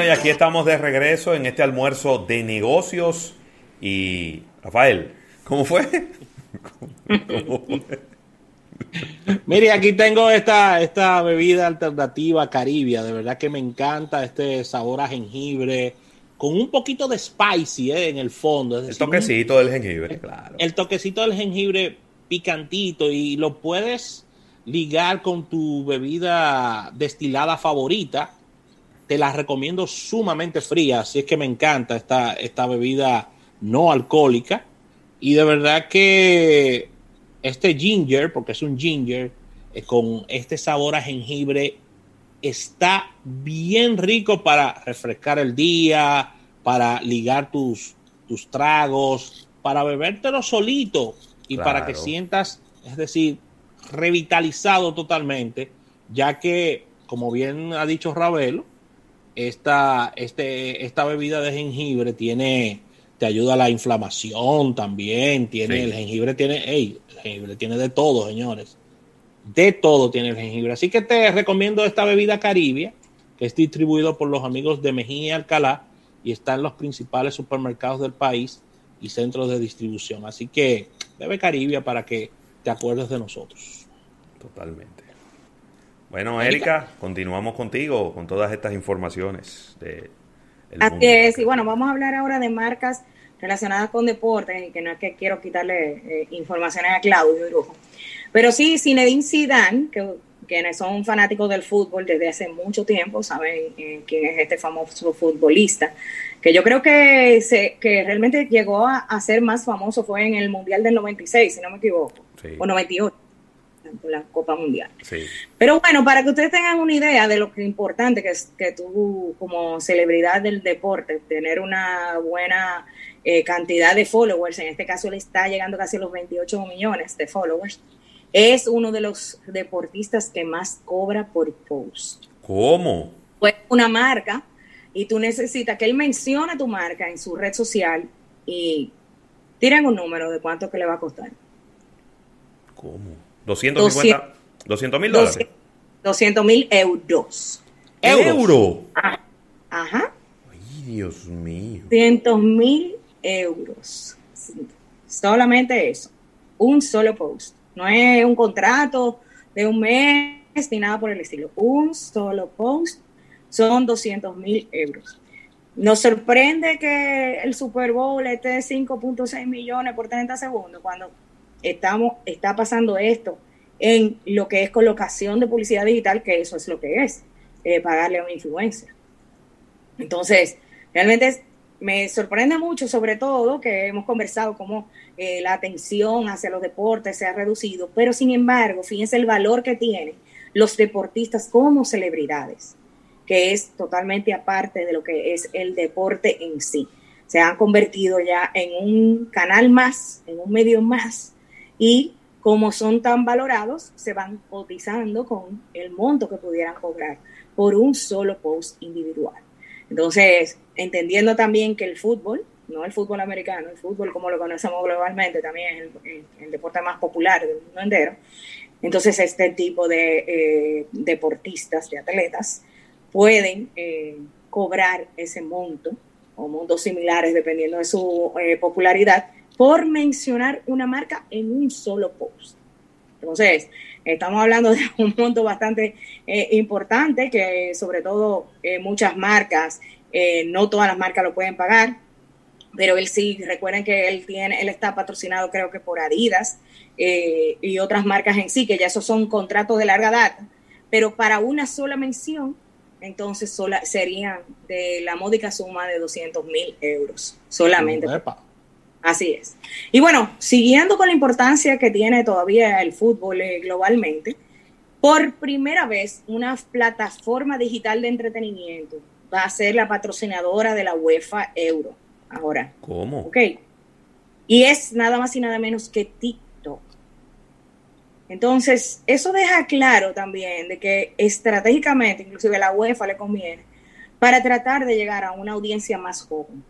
Bueno, y aquí estamos de regreso en este almuerzo de negocios. Y, Rafael, ¿cómo fue? Mire, aquí tengo esta, esta bebida alternativa caribia. De verdad que me encanta este sabor a jengibre con un poquito de spicy eh, en el fondo. el toquecito del jengibre, claro. El toquecito del jengibre picantito y lo puedes ligar con tu bebida destilada favorita. Te la recomiendo sumamente fría, así es que me encanta esta, esta bebida no alcohólica. Y de verdad que este ginger, porque es un ginger, eh, con este sabor a jengibre, está bien rico para refrescar el día, para ligar tus, tus tragos, para bebértelo solito y para que sientas, es decir, revitalizado totalmente, ya que, como bien ha dicho Ravelo, esta, este, esta bebida de jengibre tiene, te ayuda a la inflamación también, tiene, el jengibre tiene, hey, el jengibre tiene de todo, señores. De todo tiene el jengibre. Así que te recomiendo esta bebida caribia, que es distribuido por los amigos de Mejía y Alcalá y está en los principales supermercados del país y centros de distribución. Así que bebe caribia para que te acuerdes de nosotros. Totalmente. Bueno, Erika, continuamos contigo con todas estas informaciones. De Así es, y bueno, vamos a hablar ahora de marcas relacionadas con deportes, y que no es que quiero quitarle eh, informaciones a Claudio Brujo. Pero sí, Zinedine Zidane, que quienes son fanáticos del fútbol desde hace mucho tiempo saben eh, quién es este famoso futbolista, que yo creo que, se, que realmente llegó a, ser más famoso fue en el Mundial del 96, si no me equivoco, o 98 la Copa Mundial. Pero bueno, para que ustedes tengan una idea de lo que importante que es que tú como celebridad del deporte, tener una buena eh, cantidad de followers, en este caso le está llegando casi a los 28 millones de followers, es uno de los deportistas que más cobra por post. ¿Cómo? Pues una marca y tú necesitas que él mencione tu marca en su red social y tiren un número de cuánto que le va a costar. ¿Cómo? 250, 200 mil dólares. 200 mil euros. ¿Euro? Ah, ajá. Ay, Dios mío. 200 mil euros. Solamente eso. Un solo post. No es un contrato de un mes ni nada por el estilo. Un solo post son 200 mil euros. Nos sorprende que el Super Bowl esté de 5.6 millones por 30 segundos cuando estamos, está pasando esto en lo que es colocación de publicidad digital, que eso es lo que es, eh, pagarle a una influencia. Entonces, realmente me sorprende mucho, sobre todo, que hemos conversado cómo eh, la atención hacia los deportes se ha reducido, pero sin embargo, fíjense el valor que tienen los deportistas como celebridades, que es totalmente aparte de lo que es el deporte en sí. Se han convertido ya en un canal más, en un medio más, y como son tan valorados, se van cotizando con el monto que pudieran cobrar por un solo post individual. Entonces, entendiendo también que el fútbol, no el fútbol americano, el fútbol como lo conocemos globalmente, también es el, deporte más popular del mundo entero. Entonces, este tipo de eh, deportistas, de atletas, pueden eh, cobrar ese monto o montos similares dependiendo de su eh, popularidad por mencionar una marca en un solo post. Entonces, estamos hablando de un monto bastante eh, importante que sobre todo eh, muchas marcas, eh, no todas las marcas lo pueden pagar, pero él sí, recuerden que él tiene, él está patrocinado creo que por Adidas y otras marcas en sí, que ya esos son contratos de larga data, pero para una sola mención, entonces sola, serían de la módica suma de 200 mil euros solamente. Así es. Y bueno, siguiendo con la importancia que tiene todavía el fútbol eh, globalmente, por primera vez una plataforma digital de entretenimiento va a ser la patrocinadora de la UEFA Euro. Ahora. ¿Cómo? Ok. Y es nada más y nada menos que TikTok. Entonces, eso deja claro también de que estratégicamente, inclusive a la UEFA le conviene, para tratar de llegar a una audiencia más joven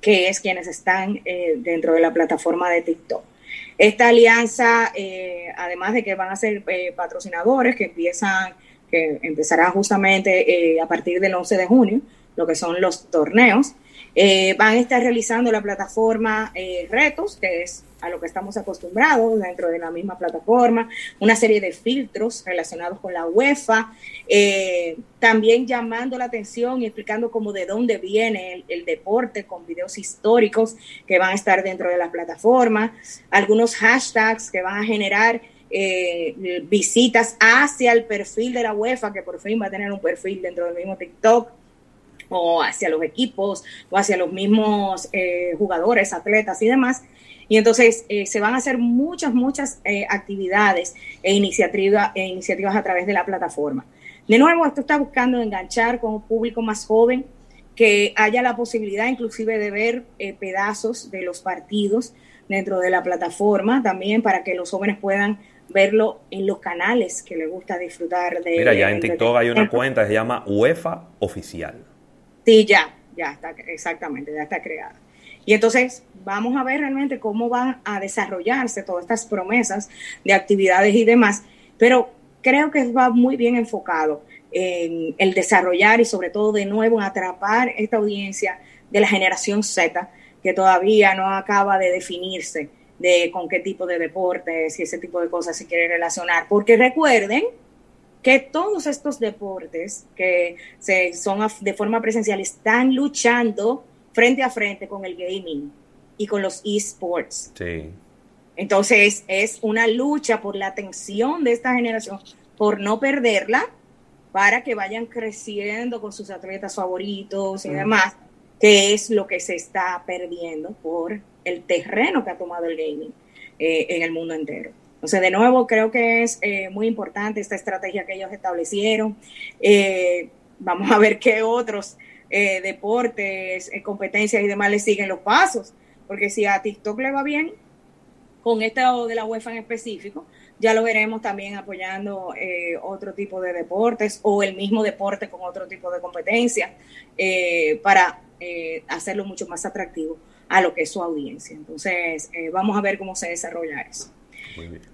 que es quienes están eh, dentro de la plataforma de TikTok. Esta alianza, eh, además de que van a ser eh, patrocinadores que empiezan, que empezarán justamente a partir del 11 de junio, lo que son los torneos. Eh, van a estar realizando la plataforma eh, Retos, que es a lo que estamos acostumbrados dentro de la misma plataforma, una serie de filtros relacionados con la UEFA, eh, también llamando la atención y explicando cómo de dónde viene el, deporte con videos históricos que van a estar dentro de la plataforma, algunos hashtags que van a generar visitas hacia el perfil de la UEFA, que por fin va a tener un perfil dentro del mismo TikTok o hacia los equipos o hacia los mismos eh, jugadores, atletas y demás. Y entonces eh, se van a hacer muchas, muchas eh, actividades e, iniciativa, e iniciativas a través de la plataforma. De nuevo, esto está buscando enganchar con un público más joven, que haya la posibilidad inclusive de ver pedazos de los partidos dentro de la plataforma, también para que los jóvenes puedan verlo en los canales que les gusta disfrutar de. Mira, ya en TikTok hay una cuenta que se llama UEFA Oficial. Sí, ya, ya está, exactamente, ya está creada. Y entonces vamos a ver realmente cómo van a desarrollarse todas estas promesas de actividades y demás, pero creo que va muy bien enfocado en el desarrollar y sobre todo de nuevo en atrapar esta audiencia de la generación Z que todavía no acaba de definirse de con qué tipo de deportes y ese tipo de cosas se quiere relacionar. Porque recuerden que todos estos deportes que se, son de forma presencial están luchando frente a frente con el gaming y con los esports. Sí. Entonces es una lucha por la atención de esta generación, por no perderla, para que vayan creciendo con sus atletas favoritos y demás, que es lo que se está perdiendo por el terreno que ha tomado el gaming eh, en el mundo entero. Entonces, de nuevo, creo que es eh, muy importante esta estrategia que ellos establecieron. Eh, vamos a ver qué otros eh, deportes, competencias y demás le siguen los pasos, porque si a TikTok le va bien con este de la UEFA en específico, ya lo veremos también apoyando otro tipo de deportes o el mismo deporte con otro tipo de competencia para hacerlo mucho más atractivo a lo que es su audiencia. Entonces, vamos a ver cómo se desarrolla eso.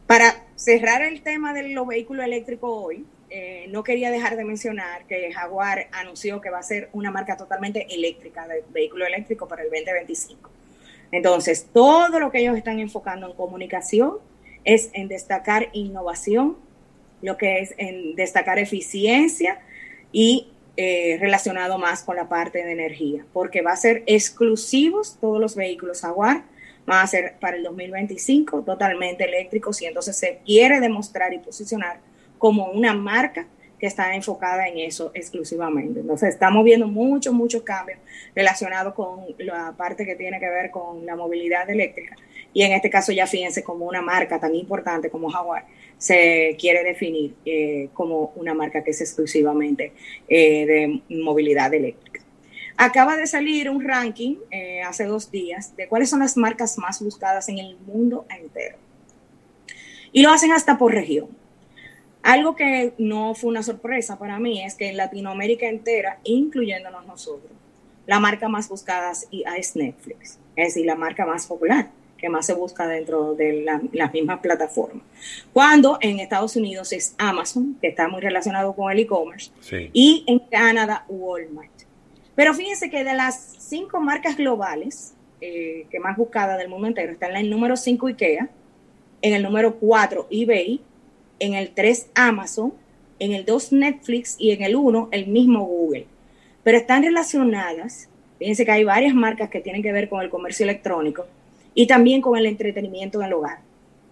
Para cerrar el tema de los vehículos eléctricos hoy, eh, no quería dejar de mencionar que Jaguar anunció que va a ser una marca totalmente eléctrica de vehículo eléctrico para el 2025. Entonces, todo lo que ellos están enfocando en comunicación es en destacar innovación, lo que es en destacar eficiencia y eh, relacionado más con la parte de energía, porque va a ser exclusivos todos los vehículos Jaguar va a ser para el 2025 totalmente eléctricos y entonces se quiere demostrar y posicionar como una marca que está enfocada en eso exclusivamente. Entonces estamos viendo muchos, muchos cambios relacionados con la parte que tiene que ver con la movilidad eléctrica. Y en este caso ya fíjense como una marca tan importante como Jaguar se quiere definir eh, como una marca que es exclusivamente eh, de movilidad eléctrica. Acaba de salir un ranking eh, hace dos días de cuáles son las marcas más buscadas en el mundo entero. Y lo hacen hasta por región. Algo que no fue una sorpresa para mí es que en Latinoamérica entera, incluyéndonos nosotros, la marca más buscada es Netflix, es decir, la marca más popular que más se busca dentro de la, las mismas plataformas. Cuando en Estados Unidos es Amazon, que está muy relacionado con el e-commerce, y en Canadá Walmart. Pero fíjense que de las cinco marcas globales eh, que más buscadas del mundo entero, está en el número 5 IKEA, en el número 4 eBay, en el 3 Amazon, en el 2 Netflix y en el 1 el mismo Google. Pero están relacionadas, fíjense que hay varias marcas que tienen que ver con el comercio electrónico y también con el entretenimiento en el hogar.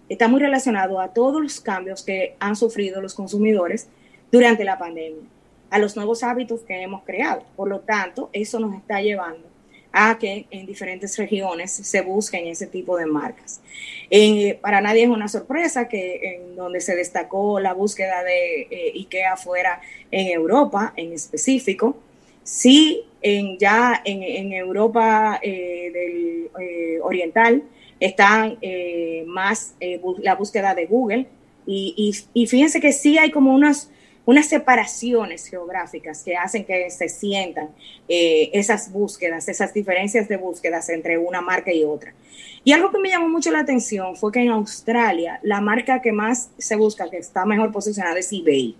Está muy relacionado a todos los cambios que han sufrido los consumidores durante la pandemia a los nuevos hábitos que hemos creado. Por lo tanto, eso nos está llevando a que en diferentes regiones se busquen ese tipo de marcas. Eh, para nadie es una sorpresa que en donde se destacó la búsqueda de eh, IKEA fuera en Europa en específico, sí en, ya en, Europa eh, del oriental está más la búsqueda de Google y, y, y fíjense que sí hay como unas unas separaciones geográficas que hacen que se sientan eh, esas búsquedas, esas diferencias de búsquedas entre una marca y otra. Y algo que me llamó mucho la atención fue que en Australia la marca que más se busca, que está mejor posicionada, es eBay.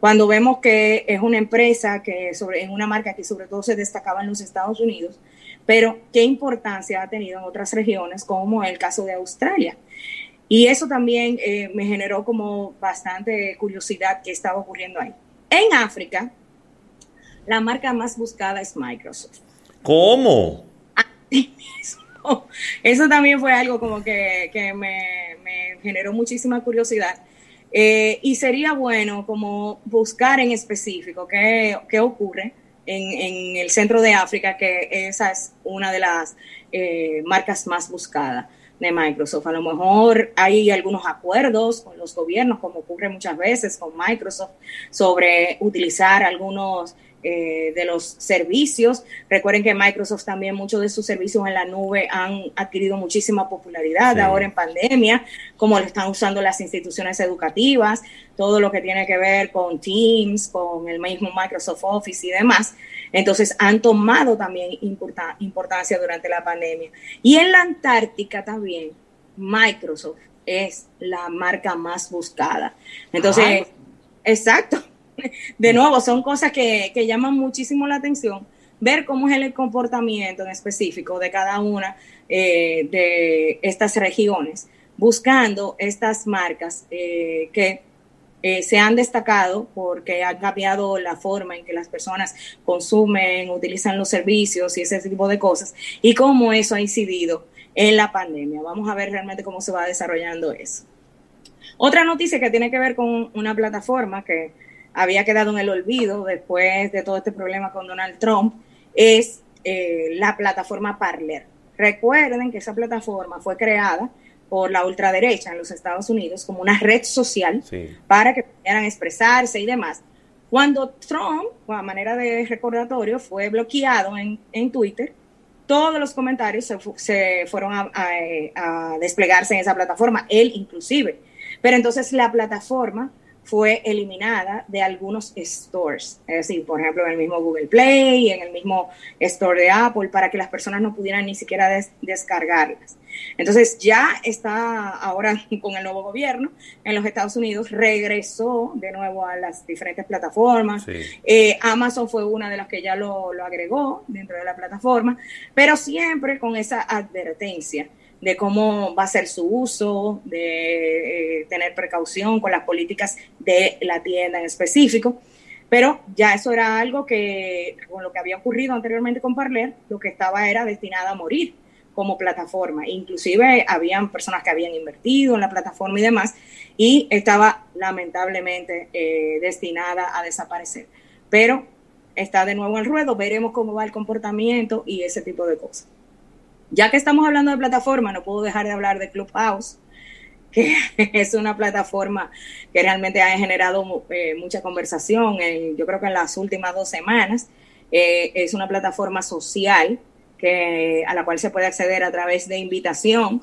cuando vemos que es una empresa que sobre, en una marca que sobre todo se destacaba en los Estados Unidos, pero qué importancia ha tenido en otras regiones, como el caso de Australia. Y eso también eh, me generó como bastante curiosidad qué estaba ocurriendo ahí. En África, la marca más buscada es Microsoft. ¿Cómo? Eso también fue algo como que, me, generó muchísima curiosidad. Eh, y sería bueno como buscar en específico qué, qué ocurre en, el centro de África, que esa es una de las eh, marcas más buscadas de Microsoft. A lo mejor hay algunos acuerdos con los gobiernos, como ocurre muchas veces con Microsoft, sobre utilizar algunos eh, de los servicios. Recuerden que Microsoft también muchos de sus servicios en la nube han adquirido muchísima popularidad ahora en pandemia, como lo están usando las instituciones educativas, todo lo que tiene que ver con Teams, con el mismo Microsoft Office y demás. Entonces han tomado también importancia durante la pandemia. Y en la Antártica también, Microsoft es la marca más buscada. Entonces, exacto de nuevo, son cosas que, llaman muchísimo la atención, ver cómo es el comportamiento en específico de cada una eh, de estas regiones, buscando estas marcas eh, que eh, se han destacado porque han cambiado la forma en que las personas consumen, utilizan los servicios y ese tipo de cosas, y cómo eso ha incidido en la pandemia. Vamos a ver realmente cómo se va desarrollando eso. Otra noticia que tiene que ver con una plataforma que había quedado en el olvido después de todo este problema con Donald Trump, es eh, la plataforma Parler. Recuerden que esa plataforma fue creada por la ultraderecha en los Estados Unidos como una red social para que pudieran expresarse y demás. Cuando Trump, a manera de recordatorio, fue bloqueado en, en Twitter, todos los comentarios se, fueron a, a, desplegarse en esa plataforma, él inclusive. Pero entonces la plataforma fue eliminada de algunos stores, es decir, por ejemplo, en el mismo Google Play, en el mismo store de Apple, para que las personas no pudieran ni siquiera descargarlas. Entonces ya está ahora con el nuevo gobierno en los Estados Unidos, regresó de nuevo a las diferentes plataformas. Eh, Amazon fue una de las que ya lo, lo agregó dentro de la plataforma, pero siempre con esa advertencia de cómo va a ser su uso, de eh, tener precaución con las políticas de la tienda en específico. Pero ya eso era algo que, con lo que había ocurrido anteriormente con Parler, lo que estaba era destinada a morir como plataforma. Inclusive habían personas que habían invertido en la plataforma y demás, y estaba lamentablemente eh, destinada a desaparecer. Pero está de nuevo en ruedo, veremos cómo va el comportamiento y ese tipo de cosas. Ya que estamos hablando de plataforma, no puedo dejar de hablar de Clubhouse, que es una plataforma que realmente ha generado eh, mucha conversación, yo creo que en las últimas dos semanas. Eh, es una plataforma social que, a la cual se puede acceder a través de invitación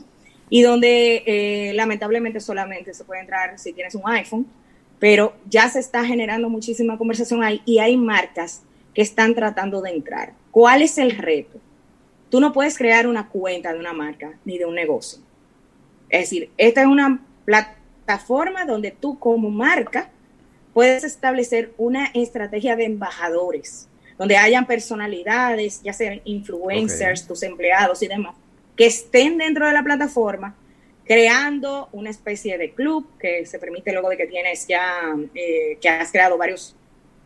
y donde eh, lamentablemente solamente se puede entrar si tienes un iPhone, pero ya se está generando muchísima conversación ahí y hay marcas que están tratando de entrar. ¿Cuál es el reto? Tú no puedes crear una cuenta de una marca ni de un negocio. Es decir, esta es una plataforma donde tú como marca puedes establecer una estrategia de embajadores, donde hayan personalidades, ya sean influencers, tus empleados y demás, que estén dentro de la plataforma creando una especie de club que se permite luego de que tienes ya, eh, que has creado varios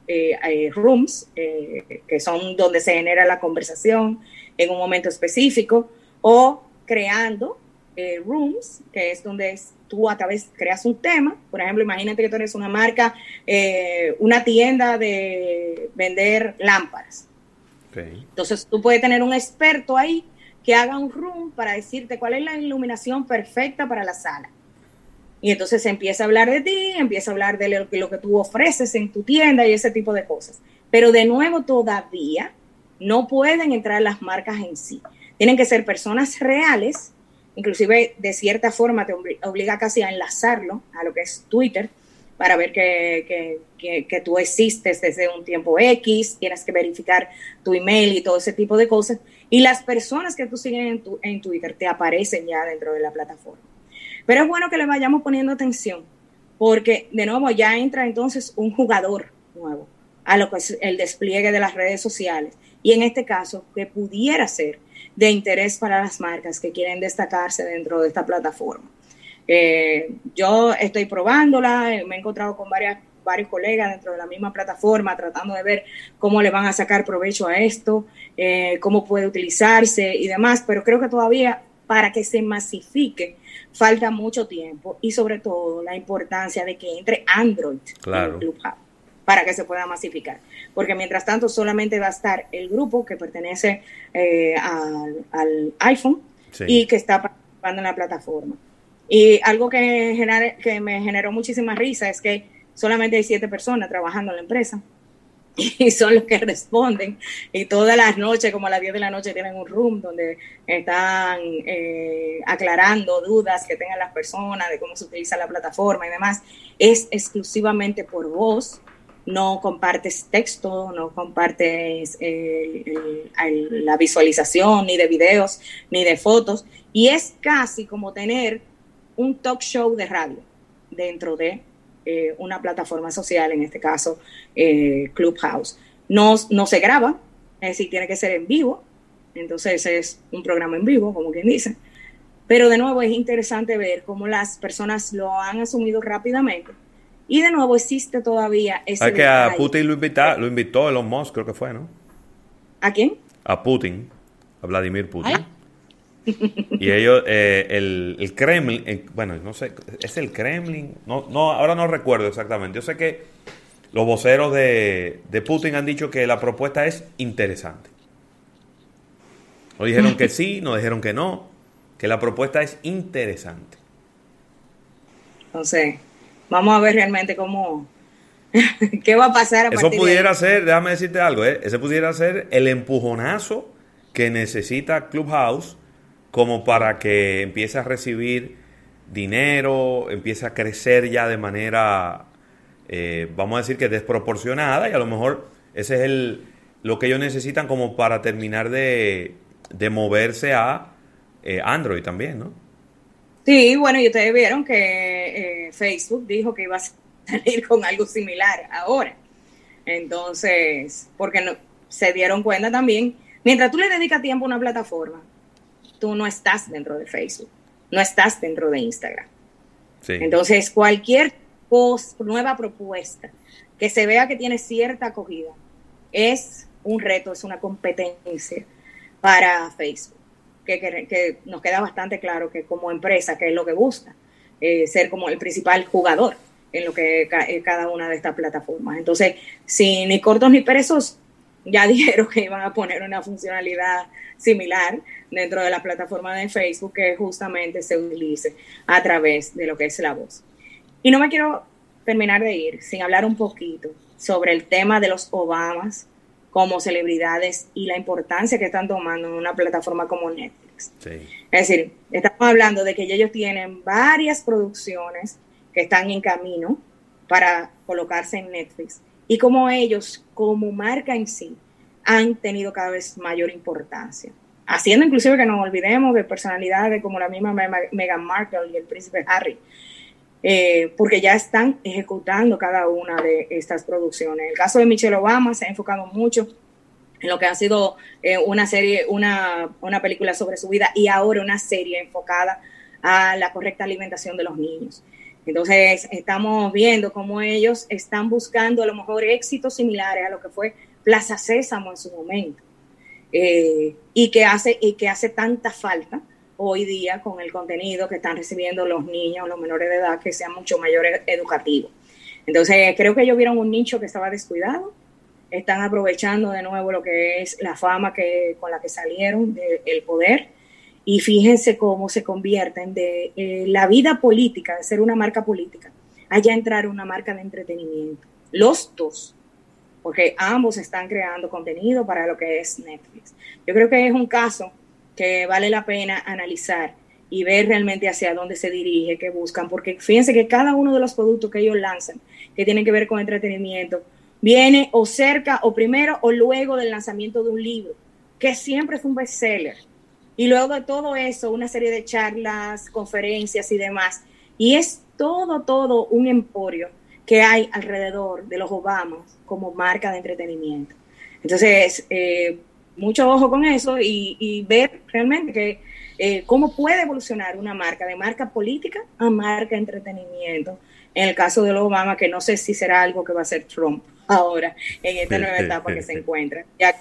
eh, eh, rooms, que son donde se genera la conversación, en un momento específico o creando eh, rooms, que es donde tú a través creas un tema. Por ejemplo, imagínate que tú eres una marca, eh, una tienda de vender lámparas. Entonces tú puedes tener un experto ahí que haga un room para decirte cuál es la iluminación perfecta para la sala. Y entonces empieza a hablar de ti, empieza a hablar de lo que, lo que tú ofreces en tu tienda y ese tipo de cosas. Pero de nuevo, todavía no pueden entrar las marcas en sí. Tienen que ser personas reales, inclusive de cierta forma te obliga casi a enlazarlo a lo que es Twitter para ver que, tú existes desde un tiempo X, tienes que verificar tu email y todo ese tipo de cosas. Y las personas que tú sigues en, en Twitter te aparecen ya dentro de la plataforma. Pero es bueno que le vayamos poniendo atención, porque de nuevo ya entra entonces un jugador nuevo a lo que es el despliegue de las redes sociales y en este caso que pudiera ser de interés para las marcas que quieren destacarse dentro de esta plataforma. Eh, yo estoy probándola, eh, me he encontrado con varias, varios colegas dentro de la misma plataforma tratando de ver cómo le van a sacar provecho a esto, eh, cómo puede utilizarse y demás, pero creo que todavía para que se masifique falta mucho tiempo y sobre todo la importancia de que entre Android claro. en el Clubhouse para que se pueda masificar. Porque mientras tanto solamente va a estar el grupo que pertenece eh, al, al, iPhone Sí. y que está participando en la plataforma. Y algo que, gener- que me generó muchísima risa es que solamente hay siete personas trabajando en la empresa y son los que responden y todas las noches, como a las 10 de la noche, tienen un room donde están eh, aclarando dudas que tengan las personas de cómo se utiliza la plataforma y demás. Es exclusivamente por voz, no compartes texto, no compartes el- la visualización ni de videos ni de fotos y es casi como tener un talk show de radio dentro de eh, una plataforma social, en este caso eh, Clubhouse. No, no se graba, es decir, tiene que ser en vivo, entonces es un programa en vivo, como quien dice. Pero de nuevo es interesante ver cómo las personas lo han asumido rápidamente. Y de nuevo existe todavía ese Hay que a. Putin lo, invita, lo invitó Elon Musk, creo que fue, ¿no? ¿A quién? A Putin, a Vladimir Putin. Ay. Y ellos, eh, el, el Kremlin, eh, bueno, no sé, ¿es el Kremlin? No, no, ahora no recuerdo exactamente. Yo sé que los voceros de, de Putin han dicho que la propuesta es interesante. No dijeron que sí, no dijeron que no, que la propuesta es interesante. Entonces, vamos a ver realmente cómo, qué va a pasar a Eso partir de pudiera ahí. ser, déjame decirte algo, ¿eh? ese pudiera ser el empujonazo que necesita Clubhouse como para que empiece a recibir dinero, empiece a crecer ya de manera, eh, vamos a decir que desproporcionada y a lo mejor ese es el, lo que ellos necesitan como para terminar de, de moverse a eh, Android también, ¿no? Sí, bueno, y ustedes vieron que eh, Facebook dijo que iba a salir con algo similar ahora. Entonces, porque no, se dieron cuenta también, mientras tú le dedicas tiempo a una plataforma, tú no estás dentro de Facebook, no estás dentro de Instagram. Sí. Entonces, cualquier post, nueva propuesta que se vea que tiene cierta acogida es un reto, es una competencia para Facebook, que, que- que nos queda bastante claro que como empresa, que es lo que busca, eh, ser como el principal jugador en lo que ca- eh, cada una de estas plataformas. Entonces, si ni cortos ni perezosos, ya dijeron que iban a poner una funcionalidad similar dentro de la plataforma de Facebook que justamente se utilice a través de lo que es la voz. Y no me quiero terminar de ir sin hablar un poquito sobre el tema de los Obamas como celebridades y la importancia que están tomando en una plataforma como Netflix. Sí. Es decir, estamos hablando de que ellos tienen varias producciones que están en camino para colocarse en Netflix y como ellos, como marca en sí, han tenido cada vez mayor importancia. Haciendo inclusive que nos olvidemos de personalidades como la misma Me- Me- Meghan Markle y el príncipe Harry, eh, porque ya están ejecutando cada una de estas producciones. El caso de Michelle Obama se ha enfocado mucho en lo que ha sido eh, una serie, una, una película sobre su vida y ahora una serie enfocada a la correcta alimentación de los niños. Entonces, estamos viendo cómo ellos están buscando a lo mejor éxitos similares a lo que fue Plaza Sésamo en su momento. Eh, y, que hace, y que hace tanta falta hoy día con el contenido que están recibiendo los niños, los menores de edad, que sea mucho mayor ed- educativo. Entonces, creo que ellos vieron un nicho que estaba descuidado, están aprovechando de nuevo lo que es la fama que, con la que salieron del poder y fíjense cómo se convierten de eh, la vida política, de ser una marca política, allá entrar una marca de entretenimiento. Los dos, porque ambos están creando contenido para lo que es Netflix. Yo creo que es un caso que vale la pena analizar y ver realmente hacia dónde se dirige, qué buscan, porque fíjense que cada uno de los productos que ellos lanzan, que tienen que ver con entretenimiento, viene o cerca o primero o luego del lanzamiento de un libro, que siempre es un bestseller. Y luego de todo eso, una serie de charlas, conferencias y demás. Y es todo, todo un emporio que hay alrededor de los Obamas como marca de entretenimiento. Entonces, eh, mucho ojo con eso y, ver realmente que eh, cómo puede evolucionar una marca de marca política a marca entretenimiento. En el caso de los Obama, que no sé si será algo que va a ser Trump ahora en esta nueva etapa que se encuentra, ya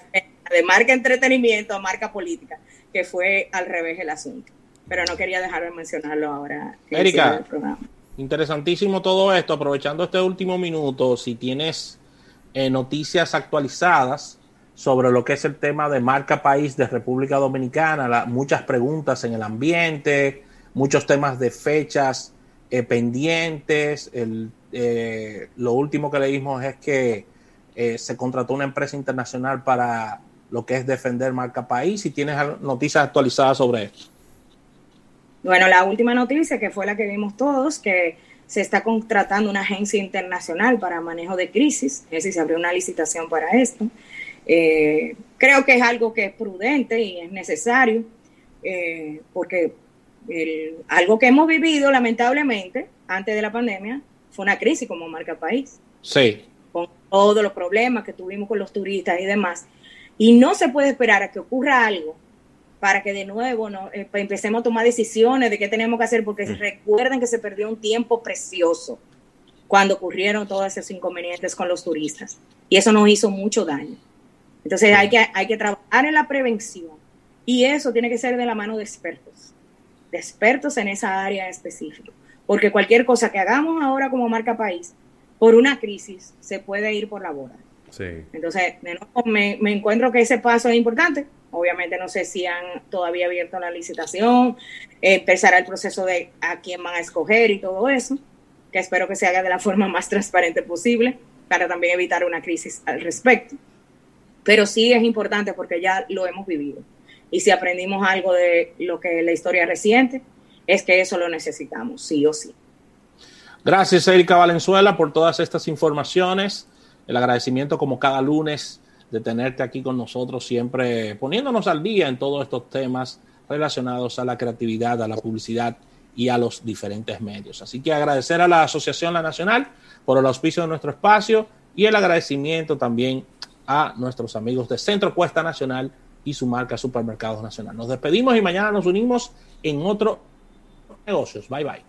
de marca entretenimiento a marca política, que fue al revés el asunto. Pero no quería dejar de mencionarlo ahora. Erika, interesantísimo todo esto. Aprovechando este último minuto, si tienes eh, noticias actualizadas sobre lo que es el tema de marca país de República Dominicana, muchas preguntas en el ambiente, muchos temas de fechas eh, pendientes. El, eh, lo último que leímos es que se contrató una empresa internacional para lo que es defender marca país. Si tienes noticias actualizadas sobre esto. Bueno, la última noticia, que fue la que vimos todos, que se está contratando una agencia internacional para manejo de crisis, es decir, se abrió una licitación para esto. Eh, creo que es algo que es prudente y es necesario, eh, porque algo que hemos vivido lamentablemente antes de la pandemia fue una crisis como marca país. Sí. Con todos los problemas que tuvimos con los turistas y demás. Y no se puede esperar a que ocurra algo para que de nuevo no, eh, pues, empecemos a tomar decisiones de qué tenemos que hacer, porque mm. recuerden que se perdió un tiempo precioso cuando ocurrieron todos esos inconvenientes con los turistas. Y eso nos hizo mucho daño. Entonces hay, que, hay que trabajar en la prevención. Y eso tiene que ser de la mano de expertos, de expertos en esa área específica. Porque cualquier cosa que hagamos ahora como marca país, por una crisis, se puede ir por la boda. Entonces, de nuevo, me, me encuentro que ese paso es importante Obviamente no sé si han todavía abierto la licitación, empezará el proceso de a quién van a escoger y todo eso, que espero que se haga de la forma más transparente posible para también evitar una crisis al respecto. Pero sí es importante porque ya lo hemos vivido. Y si aprendimos algo de lo que la historia reciente, es que eso lo necesitamos, sí o sí. Gracias, Erika Valenzuela, por todas estas informaciones. El agradecimiento como cada lunes de tenerte aquí con nosotros, siempre poniéndonos al día en todos estos temas relacionados a la creatividad, a la publicidad y a los diferentes medios. Así que agradecer a la Asociación La Nacional por el auspicio de nuestro espacio y el agradecimiento también a nuestros amigos de Centro Cuesta Nacional y su marca Supermercados Nacional. Nos despedimos y mañana nos unimos en otro negocios. Bye bye.